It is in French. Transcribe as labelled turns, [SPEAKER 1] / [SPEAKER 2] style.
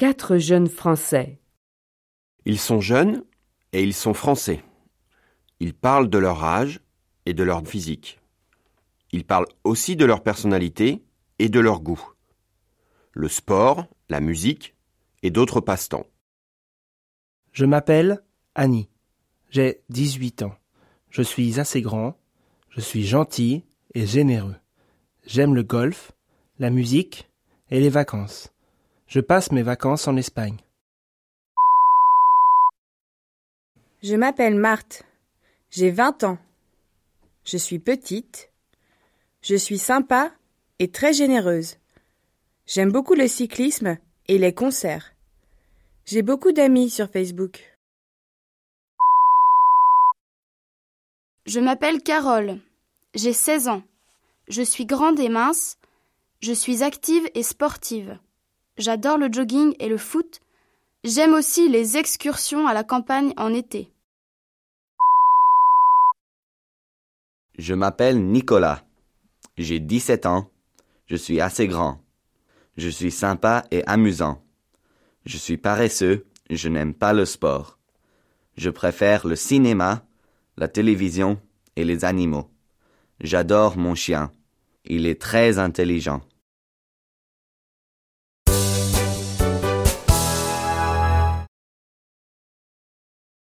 [SPEAKER 1] Quatre jeunes Français.
[SPEAKER 2] Ils sont jeunes et ils sont français. Ils parlent de leur âge et de leur physique. Ils parlent aussi de leur personnalité et de leur goût. Le sport, la musique et d'autres passe-temps.
[SPEAKER 3] Je m'appelle Annie. J'ai 18 ans. Je suis assez grand. Je suis gentil et généreux. J'aime le golf, la musique et les vacances. Je passe mes vacances en Espagne.
[SPEAKER 4] Je m'appelle Marthe. J'ai 20 ans. Je suis petite. Je suis sympa et très généreuse. J'aime beaucoup le cyclisme et les concerts. J'ai beaucoup d'amis sur Facebook.
[SPEAKER 5] Je m'appelle Carole. J'ai 16 ans. Je suis grande et mince. Je suis active et sportive. J'adore le jogging et le foot. J'aime aussi les excursions à la campagne en été.
[SPEAKER 6] Je m'appelle Nicolas. J'ai 17 ans. Je suis assez grand. Je suis sympa et amusant. Je suis paresseux. Je n'aime pas le sport. Je préfère le cinéma, la télévision et les animaux. J'adore mon chien. Il est très intelligent.